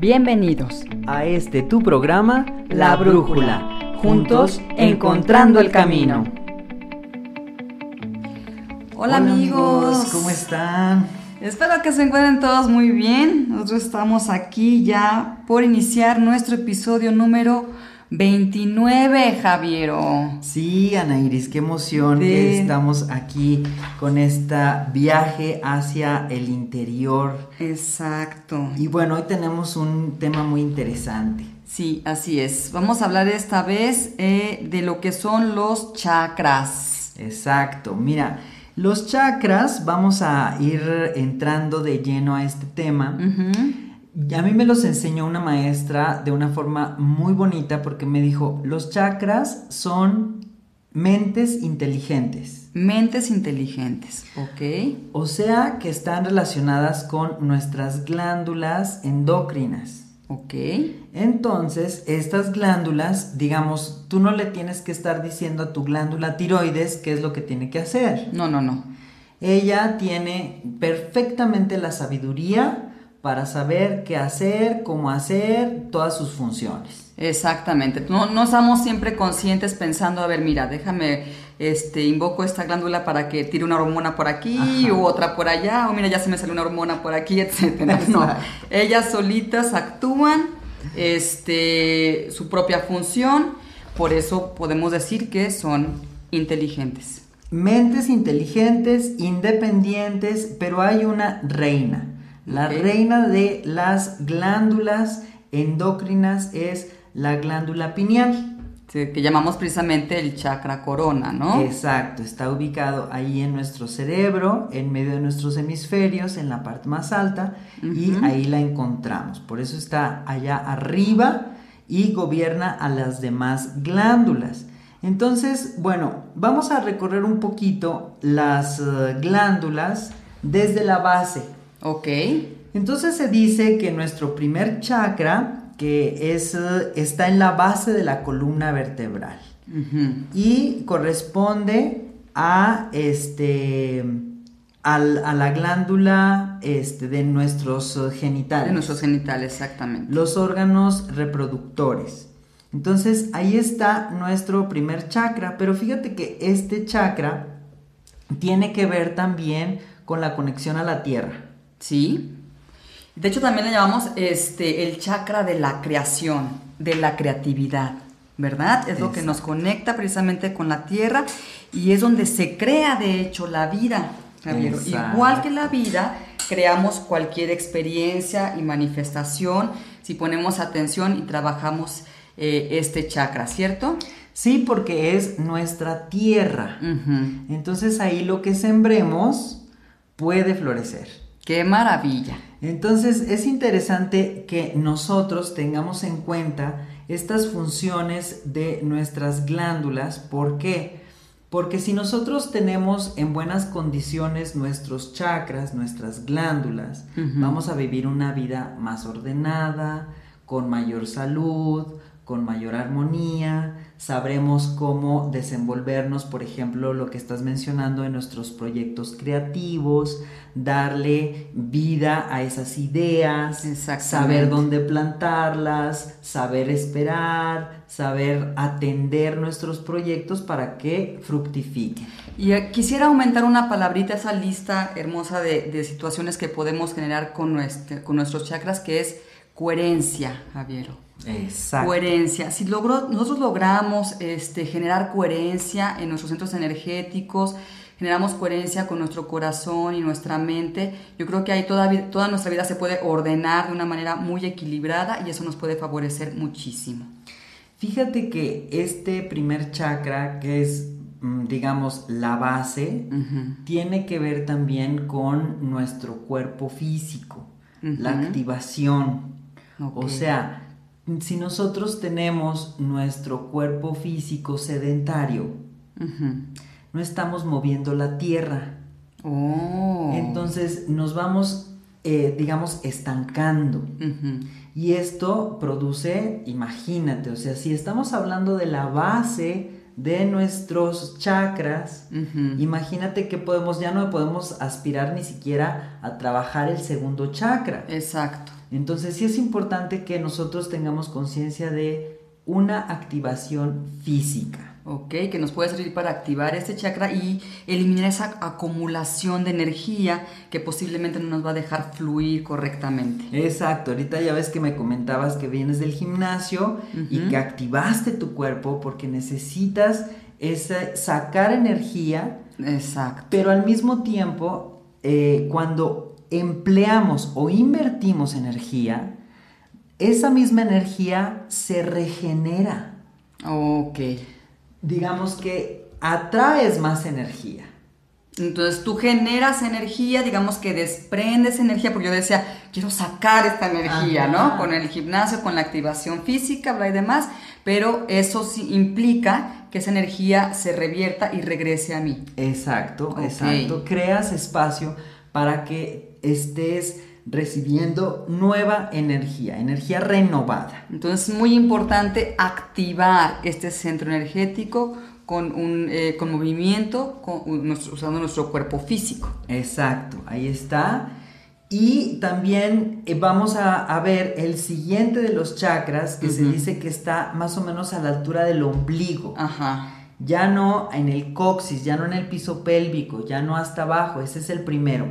Bienvenidos a este tu programa La Brújula, juntos encontrando el camino. Hola, amigos. ¿cómo están? Espero que se encuentren todos muy bien. Nosotros estamos aquí ya por iniciar nuestro episodio número 29, Javiero. Sí, Ana Iris, qué emoción que estamos aquí con este viaje hacia el interior. Exacto. Y bueno, hoy tenemos un tema muy interesante. Sí, así es. Vamos a hablar esta vez eh, de lo que son los chakras. Exacto. Mira, los chakras, vamos a ir entrando de lleno a este tema. A mí me los enseñó una maestra de una forma muy bonita porque me dijo, los chakras son mentes inteligentes. Mentes inteligentes, ok. O sea que están relacionadas con nuestras glándulas endócrinas. Ok. Entonces, estas glándulas, digamos, tú no le tienes que estar diciendo a tu glándula tiroides qué es lo que tiene que hacer. No, no, no. Ella tiene perfectamente la sabiduría para saber qué hacer, cómo hacer, todas sus funciones. Exactamente. No, no estamos siempre conscientes pensando, a ver, mira, déjame, este, invoco esta glándula para que tire una hormona por aquí u otra por allá, o mira, ya se me sale una hormona por aquí, etcétera. No, ellas solitas actúan, este, su propia función, por eso podemos decir que son inteligentes. Mentes inteligentes, independientes, pero hay una reina. La reina de las glándulas endocrinas es la glándula pineal. que llamamos precisamente el chakra corona, ¿no? Exacto, está ubicado ahí en nuestro cerebro, en medio de nuestros hemisferios, en la parte más alta, y ahí la encontramos. Por eso está allá arriba y gobierna a las demás glándulas. Entonces, bueno, vamos a recorrer un poquito las eh, glándulas desde la base. Ok. Entonces se dice que nuestro primer chakra, que es, está en la base de la columna vertebral y corresponde a este a la glándula este, de nuestros genitales. De nuestros genitales, exactamente. Los órganos reproductores. Entonces ahí está nuestro primer chakra, pero fíjate que este chakra tiene que ver también con la conexión a la tierra. Sí. De hecho, también le llamamos este, el chakra de la creación, de la creatividad, ¿verdad? Es lo que nos conecta precisamente con la tierra y es donde se crea, de hecho, la vida, Igual que la vida, creamos cualquier experiencia y manifestación si ponemos atención y trabajamos eh, este chakra, ¿cierto? Sí, porque es nuestra tierra. Entonces ahí lo que sembremos puede florecer. ¡Qué maravilla! Entonces es interesante que nosotros tengamos en cuenta estas funciones de nuestras glándulas. ¿Por qué? Porque si nosotros tenemos en buenas condiciones nuestros chakras, nuestras glándulas, vamos a vivir una vida más ordenada, con mayor salud, con mayor armonía, sabremos cómo desenvolvernos, por ejemplo, lo que estás mencionando en nuestros proyectos creativos, darle vida a esas ideas, saber dónde plantarlas, saber esperar, saber atender nuestros proyectos para que fructifiquen. Y eh, quisiera aumentar una palabrita esa lista hermosa de, situaciones que podemos generar con, con nuestros chakras, que es coherencia, Javier. Exacto. Coherencia. Si logro, nosotros logramos este, generar coherencia en nuestros centros energéticos, generamos coherencia con nuestro corazón y nuestra mente, yo creo que ahí toda, toda nuestra vida se puede ordenar de una manera muy equilibrada y eso nos puede favorecer muchísimo. Fíjate que este primer chakra, que es, mm, digamos, la base, tiene que ver también con nuestro cuerpo físico, la activación. O sea, si nosotros tenemos nuestro cuerpo físico sedentario, no estamos moviendo la tierra. Oh. Entonces nos vamos, eh, digamos, estancando. Y esto produce, imagínate, o sea, si estamos hablando de la base de nuestros chakras, imagínate que podemos, ya no podemos aspirar ni siquiera a trabajar el segundo chakra. Exacto. Entonces sí es importante que nosotros tengamos conciencia de una activación física. Ok, que nos puede servir para activar este chakra y eliminar esa acumulación de energía que posiblemente no nos va a dejar fluir correctamente. Exacto, ahorita ya ves que me comentabas que vienes del gimnasio y que activaste tu cuerpo porque necesitas esa, sacar energía. Exacto. Pero al mismo tiempo, eh, cuando empleamos o invertimos energía, esa misma energía se regenera. Ok. Digamos que atraes más energía. Entonces tú generas energía, digamos que desprendes energía, porque yo decía, quiero sacar esta energía, ¿no? Con el gimnasio, con la activación física, bla y demás, pero eso sí implica que esa energía se revierta y regrese a mí. Exacto, exacto. Creas espacio para que estés recibiendo nueva energía, energía renovada. Entonces es muy importante activar este centro energético con, un, eh, con movimiento, usando nuestro cuerpo físico. Exacto, ahí está. Y también eh, vamos a, ver el siguiente de los chakras, que se dice que está más o menos a la altura del ombligo. Ajá. Ya no en el coxis, ya no en el piso pélvico, ya no hasta abajo, ese es el primero.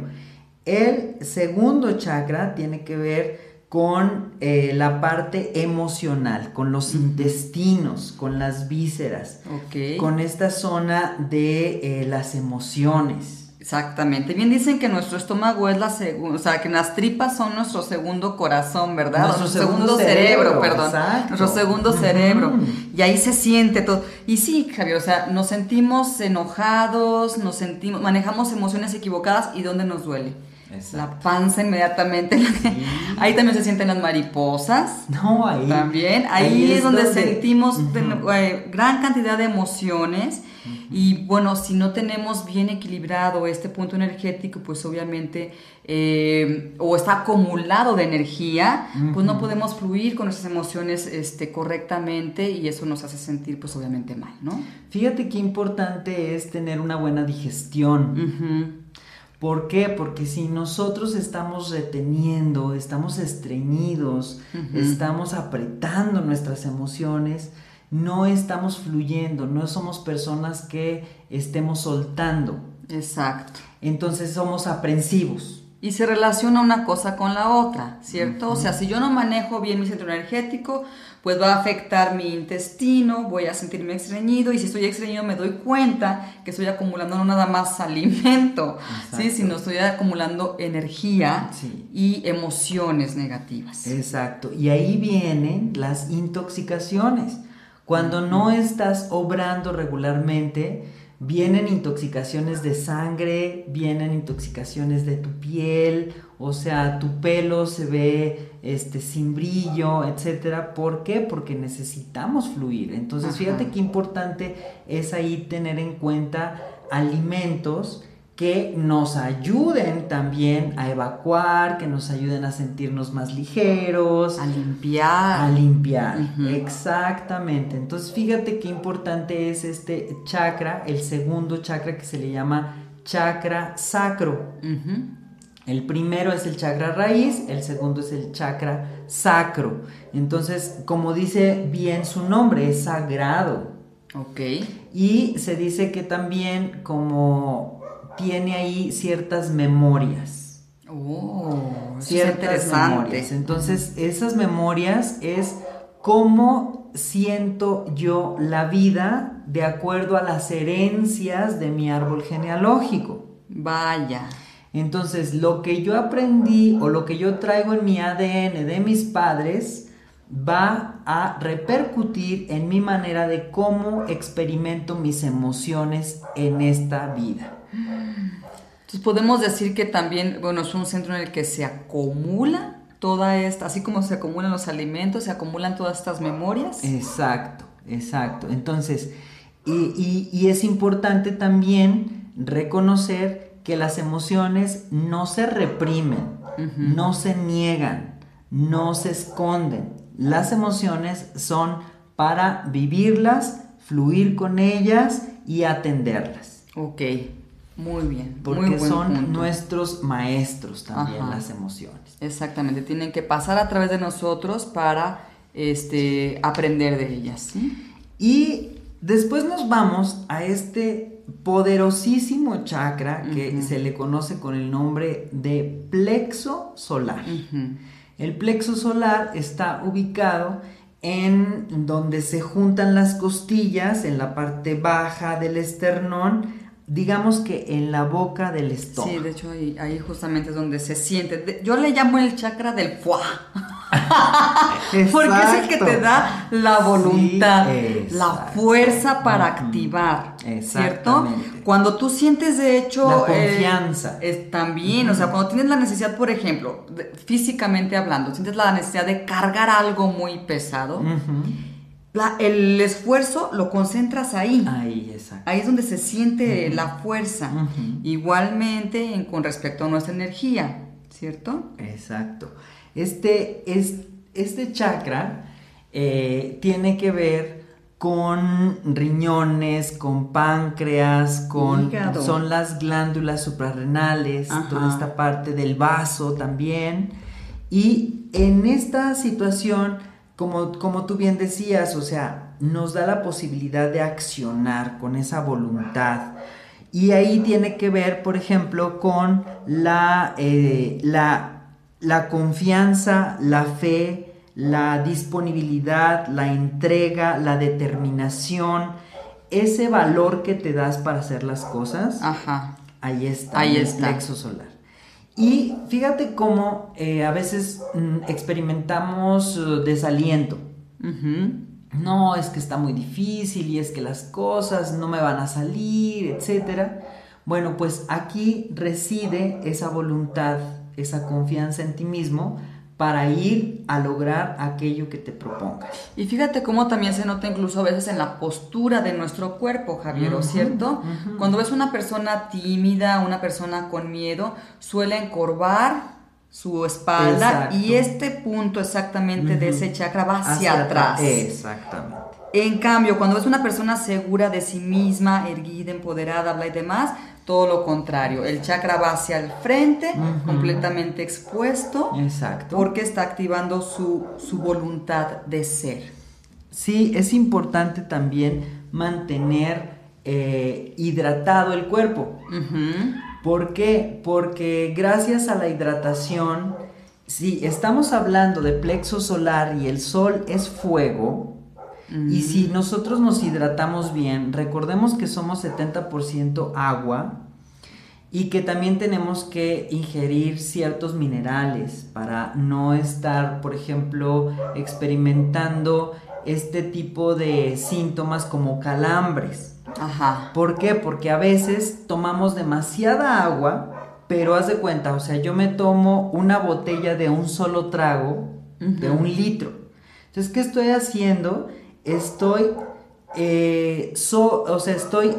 El segundo chakra tiene que ver con eh, la parte emocional, con los intestinos, con las vísceras, con esta zona de eh, las emociones. Exactamente. Bien dicen que nuestro estómago es la segunda, o sea, que las tripas son nuestro segundo corazón, ¿verdad? Nuestro, segundo, cerebro, perdón. Nuestro segundo cerebro. Y ahí se siente todo. Y sí, Javier, o sea, nos sentimos enojados, nos sentimos, manejamos emociones equivocadas y ¿dónde nos duele? La panza inmediatamente. Ahí también se sienten las mariposas. No, ahí. También. Ahí, es, donde, sentimos eh, gran cantidad de emociones. Y bueno, si no tenemos bien equilibrado este punto energético, pues obviamente, eh, o está acumulado de energía, pues no podemos fluir con nuestras emociones este, correctamente y eso nos hace sentir, pues obviamente mal, ¿no? Fíjate qué importante es tener una buena digestión. ¿Por qué? Porque si nosotros estamos reteniendo, estamos estreñidos, estamos apretando nuestras emociones, no estamos fluyendo, no somos personas que estemos soltando. Exacto. Entonces somos aprensivos. Y se relaciona una cosa con la otra, ¿cierto? O sea, si yo no manejo bien mi centro energético, pues va a afectar mi intestino, voy a sentirme estreñido y si estoy estreñido me doy cuenta que estoy acumulando no nada más alimento, ¿sí? sino estoy acumulando energía y emociones negativas. Exacto, y ahí vienen las intoxicaciones. Cuando no estás obrando regularmente, vienen intoxicaciones de sangre, vienen intoxicaciones de tu piel, o sea, tu pelo se ve este sin brillo, etcétera. ¿Por qué? Porque necesitamos fluir. Entonces, fíjate qué importante es ahí tener en cuenta alimentos que nos ayuden también a evacuar, que nos ayuden a sentirnos más ligeros. A limpiar. A limpiar, exactamente. Entonces fíjate qué importante es este chakra, el segundo chakra que se le llama chakra sacro. El primero es el chakra raíz, el segundo es el chakra sacro. Entonces, como dice bien su nombre, es sagrado. Ok. Y se dice que también como tiene ahí ciertas memorias. Oh, ciertas interesante. Entonces, esas memorias es cómo siento yo la vida de acuerdo a las herencias de mi árbol genealógico. Vaya. Entonces, lo que yo aprendí o lo que yo traigo en mi ADN de mis padres va a repercutir en mi manera de cómo experimento mis emociones en esta vida. Entonces podemos decir que también, bueno, es un centro en el que se acumula toda esta, así como se acumulan los alimentos, se acumulan todas estas memorias. Exacto, exacto. Entonces, y, es importante también reconocer que las emociones no se reprimen, no se niegan, no se esconden. Las emociones son para vivirlas, fluir con ellas y atenderlas. Ok. Muy bien. Porque muy son punto. nuestros maestros también Ajá. las emociones. Exactamente, tienen que pasar a través de nosotros para este, aprender de ellas. ¿sí? Y después nos vamos a este poderosísimo chakra que se le conoce con el nombre de plexo solar. El plexo solar está ubicado en donde se juntan las costillas, en la parte baja del esternón, digamos que en la boca del estómago. Sí, de hecho ahí, ahí justamente es donde se siente. De- yo le llamo el chakra del fuá. Porque es el que te da la voluntad, Sí, la fuerza para activar, ¿cierto? Cuando tú sientes de hecho... La eh, confianza. es también, o sea, cuando tienes la necesidad, por ejemplo, de- físicamente hablando, sientes la necesidad de cargar algo muy pesado. La- el esfuerzo lo concentras ahí. Ahí, exacto. Ahí es donde se siente la fuerza. Igualmente en- con respecto a nuestra energía, ¿cierto? Exacto. Este, es, este chakra eh, tiene que ver con riñones, con páncreas, con Hígado. son las glándulas suprarrenales, Ajá. toda esta parte del vaso también. Y en esta situación, como, como tú bien decías, o sea, nos da la posibilidad de accionar con esa voluntad. Y ahí tiene que ver, por ejemplo, con la, eh, la, la confianza, la fe, la disponibilidad, la entrega, la determinación, ese valor que te das para hacer las cosas. Ajá. Ahí está, Ahí en el está. plexo solar. Y fíjate cómo eh, a veces mm, experimentamos eh, desaliento. No, es que está muy difícil y es que las cosas no me van a salir, etcétera. Bueno, pues aquí reside esa voluntad, esa confianza en ti mismo para ir a lograr aquello que te propongas. Y fíjate cómo también se nota incluso a veces en la postura de nuestro cuerpo, Javier, ¿cierto? Cuando ves una persona tímida, una persona con miedo, suele encorvar su espalda Exacto. y este punto exactamente de Ujú. ese chakra va hacia, atrás. Exactamente. En cambio, cuando ves una persona segura de sí misma, erguida, empoderada, habla y demás, todo lo contrario. El chakra va hacia el frente, completamente expuesto, Exacto. porque está activando su, su voluntad de ser. Sí, es importante también mantener eh, hidratado el cuerpo. Ujú. ¿Por qué? Porque gracias a la hidratación, si estamos hablando de plexo solar y el sol es fuego, y si nosotros nos hidratamos bien, recordemos que somos 70% agua y que también tenemos que ingerir ciertos minerales para no estar, por ejemplo, experimentando este tipo de síntomas como calambres. Ajá. ¿Por qué? Porque a veces tomamos demasiada agua, pero haz de cuenta, o sea, yo me tomo una botella de un solo trago, de un litro. Entonces, ¿qué estoy haciendo? Estoy, eh, so- o sea, estoy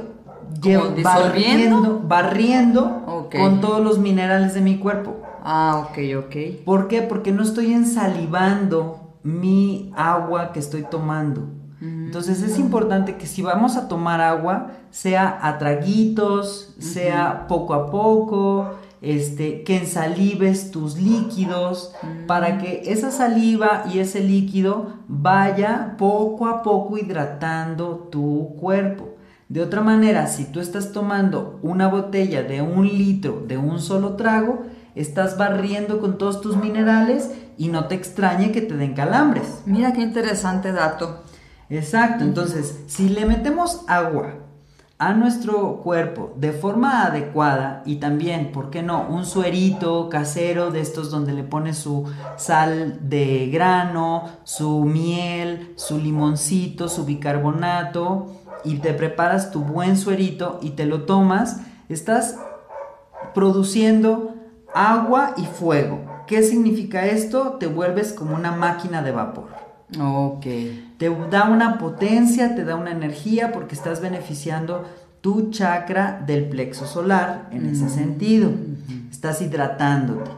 barriendo, barriendo Ok. con todos los minerales de mi cuerpo. Ah, ok, ok. ¿Por qué? Porque no estoy ensalivando mi agua que estoy tomando. Entonces es importante que si vamos a tomar agua, sea a traguitos, sea poco a poco, este, que ensalives tus líquidos para que esa saliva y ese líquido vaya poco a poco hidratando tu cuerpo. De otra manera, si tú estás tomando una botella de un litro de un solo trago, estás barriendo con todos tus minerales y no te extrañe que te den calambres. Mira qué interesante dato. Exacto, entonces, si le metemos agua a nuestro cuerpo de forma adecuada y también, ¿por qué no? Un suerito casero de estos donde le pones su sal de grano, su miel, su limoncito, su bicarbonato y te preparas tu buen suerito y te lo tomas, estás produciendo agua y fuego. ¿Qué significa esto? Te vuelves como una máquina de vapor. Ok. Te da una potencia, te da una energía porque estás beneficiando tu chakra del plexo solar en ese sentido. Estás hidratándote.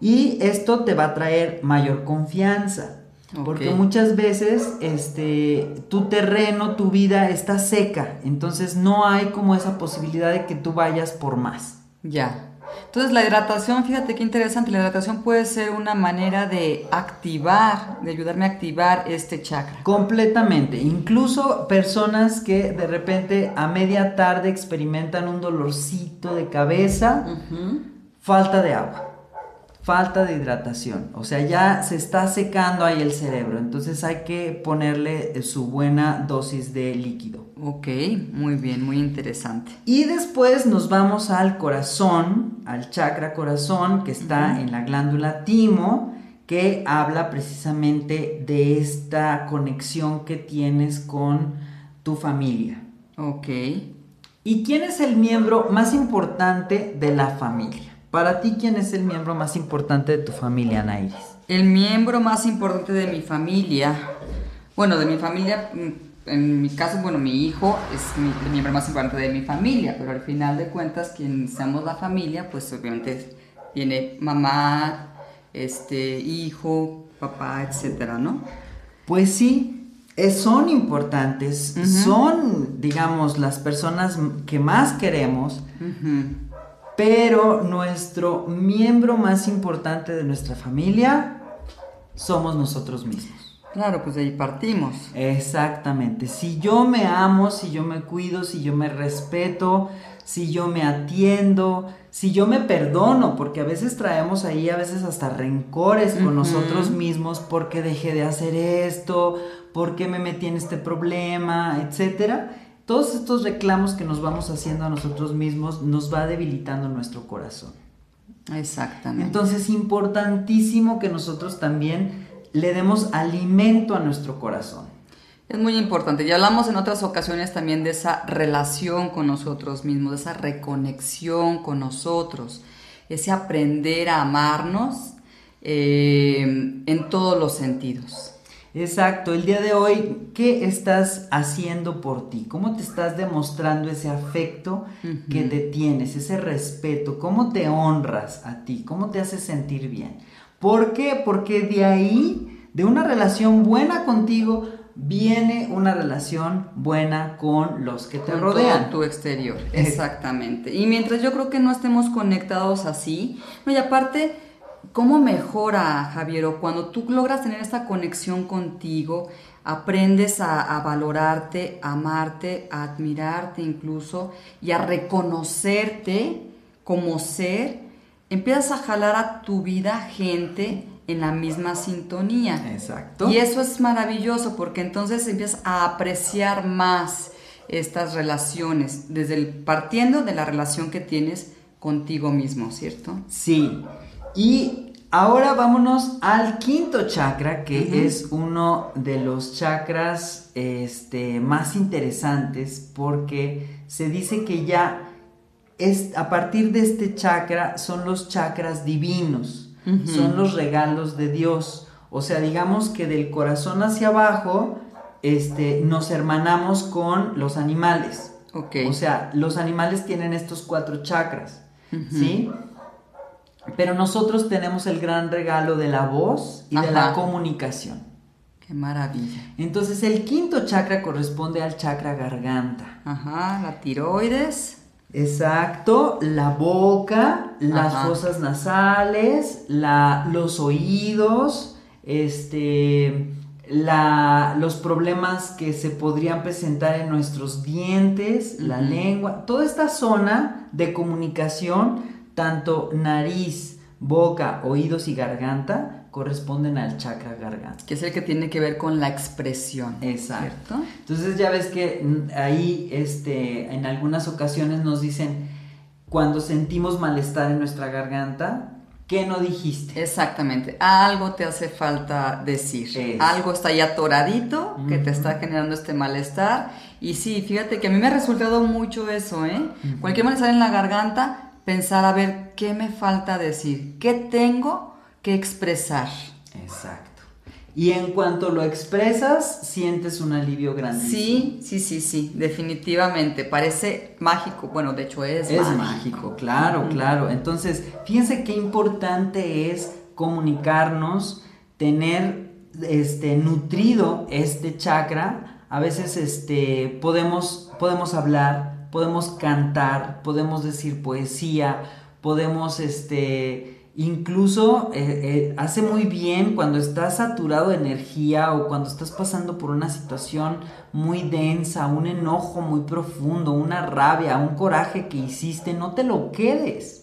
Y esto te va a traer mayor confianza. Porque muchas veces este, tu terreno, tu vida está seca, entonces no hay como esa posibilidad de que tú vayas por más. Ya. Entonces la hidratación, fíjate qué interesante, la hidratación puede ser una manera de activar, de ayudarme a activar este chakra. Completamente. Incluso personas que de repente a media tarde experimentan un dolorcito de cabeza, falta de agua falta de hidratación. O sea, ya se está secando ahí el cerebro. Entonces hay que ponerle su buena dosis de líquido. Ok, muy bien, muy interesante. Y después nos vamos al corazón, al chakra corazón que está en la glándula timo, que habla precisamente de esta conexión que tienes con tu familia. Ok. ¿Y quién es el miembro más importante de la familia? Para ti, ¿quién es el miembro más importante de tu familia, Nairis? El miembro más importante de mi familia, bueno, de mi familia, mm, en mi caso, bueno, mi hijo es el miembro más importante de mi familia, pero al final de cuentas, quien seamos la familia, pues obviamente viene mamá, este, hijo, papá, etcétera, ¿no? Pues sí, son importantes, son, digamos, las personas que más queremos, pero nuestro miembro más importante de nuestra familia somos nosotros mismos. Claro, pues de ahí partimos. Exactamente. Si yo me amo, si yo me cuido, si yo me respeto, si yo me atiendo, si yo me perdono, porque a veces traemos ahí a veces hasta rencores con nosotros mismos porque dejé de hacer esto, porque me metí en este problema, etcétera todos estos reclamos que nos vamos haciendo a nosotros mismos nos va debilitando nuestro corazón. Exactamente. Entonces, importantísimo que nosotros también le demos alimento a nuestro corazón. Es muy importante. Ya hablamos en otras ocasiones también de esa relación con nosotros mismos, de esa reconexión con nosotros, ese aprender a amarnos eh, en todos los sentidos. Exacto, el día de hoy, ¿qué estás haciendo por ti? ¿Cómo te estás demostrando ese afecto que te tienes, ese respeto? ¿Cómo te honras a ti? ¿Cómo te haces sentir bien? ¿Por qué? Porque de ahí, de una relación buena contigo, viene una relación buena con los que te rodean. tu exterior, exactamente. Y mientras yo creo que no estemos conectados así, no, y aparte ¿Cómo mejora, Javier? cuando tú logras tener esta conexión contigo, aprendes a, valorarte, a amarte, a admirarte incluso y a reconocerte como ser, empiezas a jalar a tu vida gente en la misma sintonía. Exacto. Y eso es maravilloso porque entonces empiezas a apreciar más estas relaciones, desde el, partiendo de la relación que tienes contigo mismo, ¿cierto? Sí. Y ahora vámonos al quinto chakra, que es uno de los chakras este, más interesantes porque se dice que ya es, a partir de este chakra son los chakras divinos, son los regalos de Dios. O sea, digamos que del corazón hacia abajo este, nos hermanamos con los animales. O sea, los animales tienen estos cuatro chakras, ¿sí? Pero nosotros tenemos el gran regalo de la voz y de la comunicación. Qué maravilla. Entonces el quinto chakra corresponde al chakra garganta. Ajá, la tiroides. Exacto, la boca, las fosas nasales, la, los oídos, este, la, los problemas que se podrían presentar en nuestros dientes, la lengua, toda esta zona de comunicación tanto nariz, boca, oídos y garganta corresponden al chakra garganta. Que es el que tiene que ver con la expresión. Exacto. Entonces ya ves que mm, ahí este, en algunas ocasiones nos dicen, cuando sentimos malestar en nuestra garganta, ¿Qué no dijiste? Exactamente, algo te hace falta decir, algo está ahí atoradito que te está generando este malestar y sí, fíjate que a mí me ha resultado mucho eso, ¿eh? Cualquier malestar en la garganta, pensar a ver qué me falta decir, qué tengo que expresar. Exacto. Y en cuanto lo expresas, sientes un alivio grandísimo. Sí, sí, sí, sí, definitivamente. Parece mágico. Bueno, de hecho es, es mágico. claro, claro. Entonces, fíjense qué importante es comunicarnos, tener este, nutrido este chakra, a veces este, podemos, podemos hablar, podemos cantar, podemos decir poesía, podemos este, Incluso eh, eh, hace muy bien cuando estás saturado de energía o cuando estás pasando por una situación muy densa, un enojo muy profundo, una rabia, un coraje que hiciste, no te lo quedes.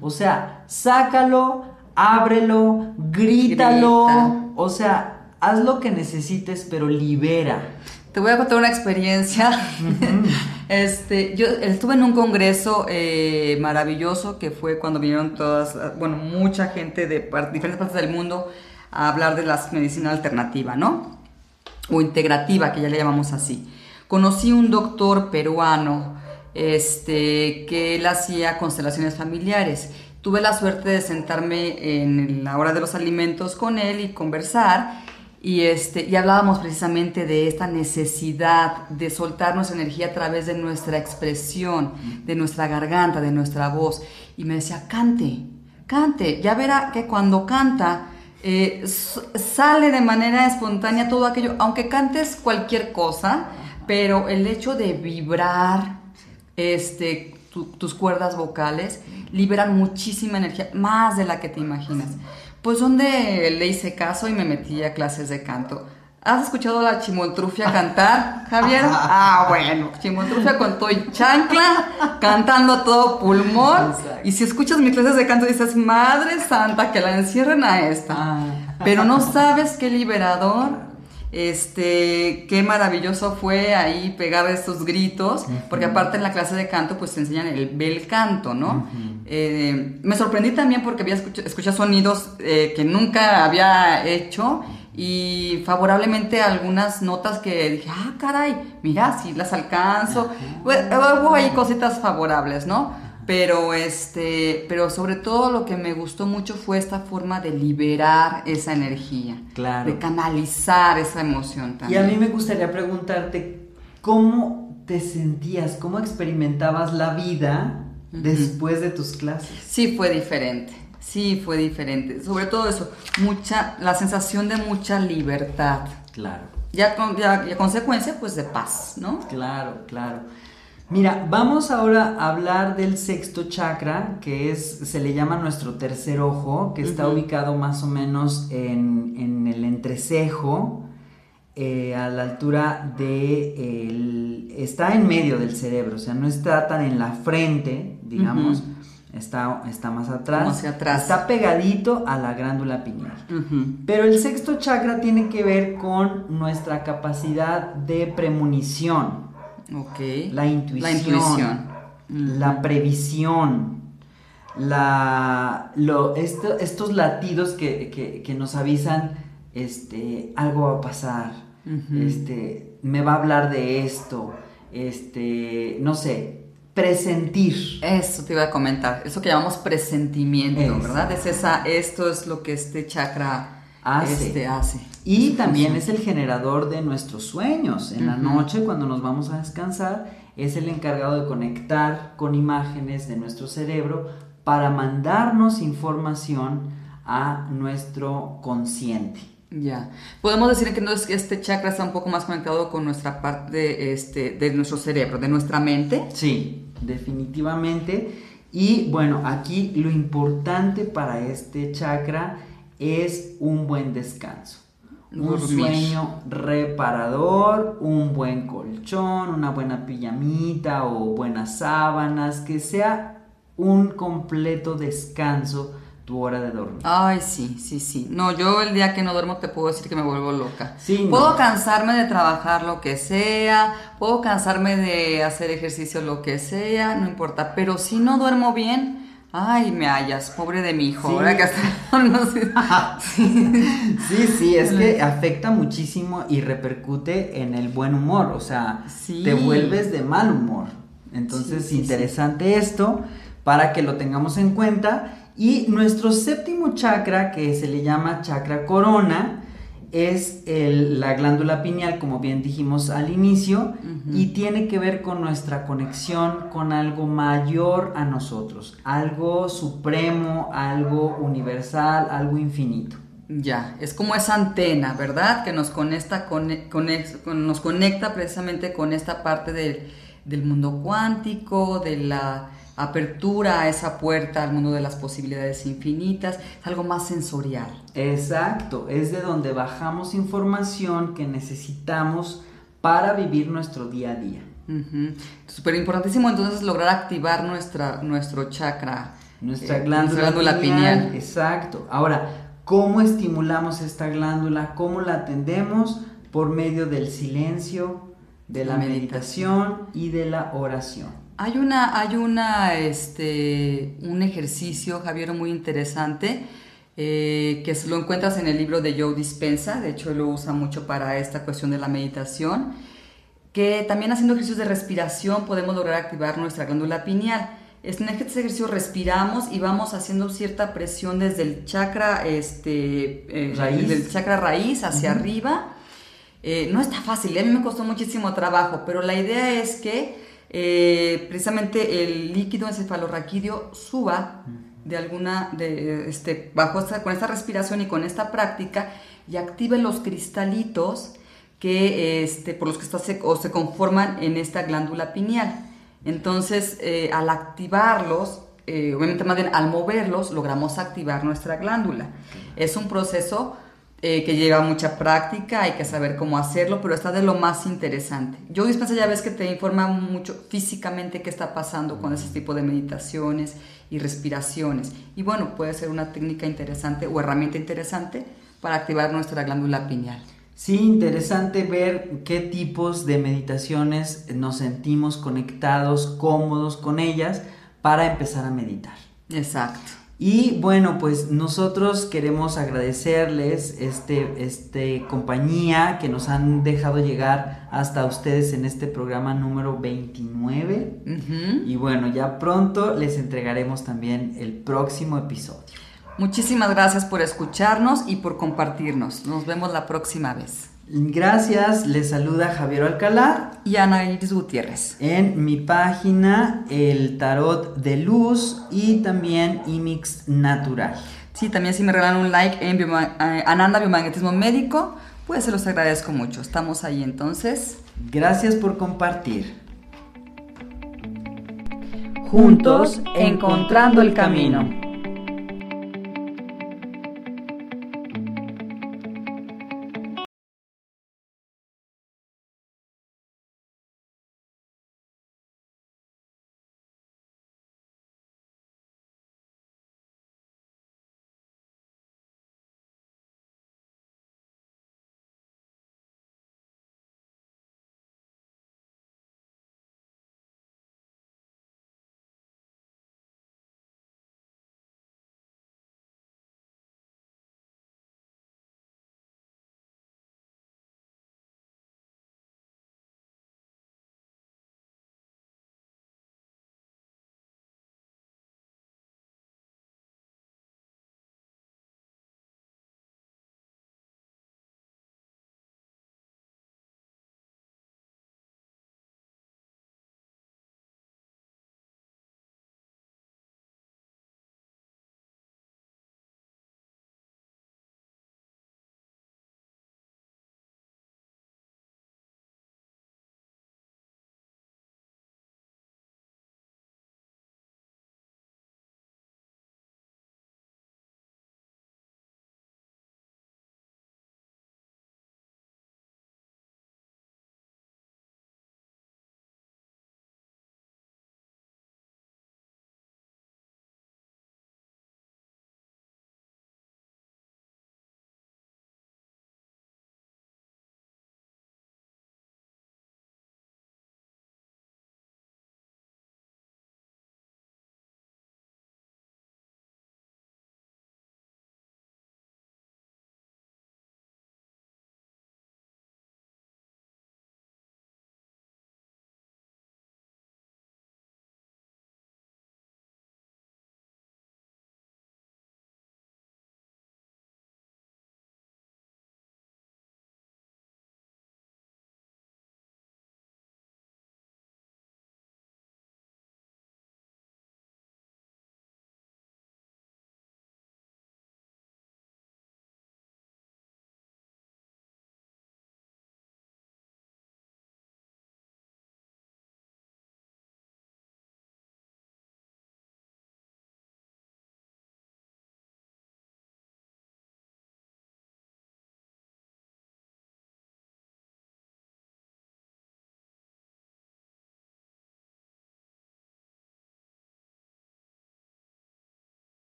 O sea, sácalo, ábrelo, grítalo. O sea, haz lo que necesites, pero libera. Te voy a contar una experiencia. este, yo estuve en un congreso eh, maravilloso que fue cuando vinieron todas, bueno, mucha gente de diferentes partes del mundo a hablar de la medicina alternativa, ¿no? O integrativa, que ya le llamamos así. Conocí un doctor peruano, este, que él hacía constelaciones familiares. Tuve la suerte de sentarme en la hora de los alimentos con él y conversar y, este, y hablábamos precisamente de esta necesidad de soltar nuestra energía a través de nuestra expresión, de nuestra garganta, de nuestra voz. Y me decía, cante, cante. Ya verá que cuando canta, eh, sale de manera espontánea todo aquello, aunque cantes cualquier cosa, pero el hecho de vibrar este, tus cuerdas vocales liberan muchísima energía, más de la que te imaginas. Pues donde le hice caso y me metí a clases de canto. ¿Has escuchado a la chimoltrufia cantar, Javier? Ah, bueno, chimoltrufia con todo chancla, cantando a todo pulmón. Y si escuchas mis clases de canto dices, Madre Santa, que la encierren a esta. Ah. Pero no sabes qué liberador este, qué maravilloso fue ahí pegar estos gritos, porque aparte en la clase de canto pues te enseñan el bel canto, ¿no? Eh, me sorprendí también porque había escuchado sonidos eh, que nunca había hecho y favorablemente algunas notas que dije, ah, caray, mira, si las alcanzo. Hubo ahí cositas favorables, ¿no? Pero, este, pero sobre todo lo que me gustó mucho fue esta forma de liberar esa energía. Claro. De canalizar esa emoción también. Y a mí me gustaría preguntarte, ¿cómo te sentías? ¿Cómo experimentabas la vida después de tus clases? Sí, fue diferente. Sí, fue diferente. Sobre todo eso, mucha, la sensación de mucha libertad. Claro. Ya, con, ya, ya consecuencia, pues, de paz, ¿no? Claro, claro. Mira, vamos ahora a hablar del sexto chakra, que es, se le llama nuestro tercer ojo, que está ubicado más o menos en, el entrecejo, eh, a la altura de, el, está en medio del cerebro, o sea, no está tan en la frente, digamos, está, está más atrás, hacia atrás, está pegadito a la glándula pineal. Pero el sexto chakra tiene que ver con nuestra capacidad de premonición. La intuición. La, previsión. La, estos latidos que, nos avisan, este, algo va a pasar, este, me va a hablar de esto, este, no sé, presentir. Eso te iba a comentar, eso que llamamos presentimiento, ¿verdad? Es esa, esto es lo que este chakra hace. Este, hace. Y también es el generador de nuestros sueños. En la noche, cuando nos vamos a descansar, es el encargado de conectar con imágenes de nuestro cerebro para mandarnos información a nuestro consciente. Ya. Podemos decir que, no es que este chakra está un poco más conectado con nuestra parte este, de nuestro cerebro, de nuestra mente. Sí, definitivamente. Y bueno, aquí lo importante para este chakra es un buen descanso. Un sueño reparador, un buen colchón, una buena pijamita o buenas sábanas, que sea un completo descanso tu hora de dormir. Ay, sí, sí, sí. No, yo el día que no duermo te puedo decir que me vuelvo loca. Sí, puedo cansarme de trabajar lo que sea, puedo cansarme de hacer ejercicio lo que sea, no importa, pero si no duermo bien, Ay, me hallas, pobre de mi hijo. Sí. sí, es que afecta muchísimo y repercute en el buen humor, o sea, te vuelves de mal humor. Entonces, interesante esto para que lo tengamos en cuenta. Y nuestro séptimo chakra, que se le llama chakra corona, es la glándula pineal, como bien dijimos al inicio, y tiene que ver con nuestra conexión con algo mayor a nosotros, algo supremo, algo universal, algo infinito. Ya, es como esa antena, ¿verdad? Que nos conecta, con, nos conecta precisamente con esta parte del mundo cuántico, de la apertura a esa puerta al mundo de las posibilidades infinitas, es algo más sensorial. Exacto, es de donde bajamos información que necesitamos para vivir nuestro día a día. Súper importantísimo entonces lograr activar nuestra, nuestro chakra. Nuestra eh, glándula, pineal. Exacto. Ahora, ¿cómo estimulamos esta glándula? ¿Cómo la atendemos? Por medio del silencio, de la meditación y de la oración. Hay una, hay una, este, un ejercicio, Javier, muy interesante, eh, que lo encuentras en el libro de Joe Dispensa, de hecho lo usa mucho para esta cuestión de la meditación, que también haciendo ejercicios de respiración podemos lograr activar nuestra glándula pineal. En este ejercicio respiramos y vamos haciendo cierta presión desde el chakra, este, eh, raíz. chakra raíz hacia arriba. Eh, no está fácil, a mí me costó muchísimo trabajo, pero la idea es que eh, precisamente el líquido encefalorraquídeo suba de alguna, de, este, bajo con esta respiración y con esta práctica y active los cristalitos que, este, por los que está se, o se conforman en esta glándula pineal. Entonces, eh, al activarlos, eh, obviamente más bien al moverlos, logramos activar nuestra glándula. Es un proceso eh, que lleva mucha práctica, hay que saber cómo hacerlo, pero está de lo más interesante. Yo dispensa ya ves que te informa mucho físicamente qué está pasando con ese tipo de meditaciones y respiraciones. Y bueno, puede ser una técnica interesante o herramienta interesante para activar nuestra glándula pineal. Sí, interesante ver qué tipos de meditaciones nos sentimos conectados, cómodos con ellas para empezar a meditar. Exacto. Y bueno, pues nosotros queremos agradecerles este, este compañía que nos han dejado llegar hasta ustedes en este programa número 29. Y bueno, ya pronto les entregaremos también el próximo episodio. Muchísimas gracias por escucharnos y por compartirnos. Nos vemos la próxima vez. Gracias, les saluda Javier Alcalá y Ana Iris Gutiérrez. En mi página El Tarot de Luz y también Imix Natural. Sí, también si me regalan un like en eh, Ananda Biomagnetismo Médico, pues se los agradezco mucho. Estamos ahí entonces. Gracias por compartir. Juntos, encontrando el camino.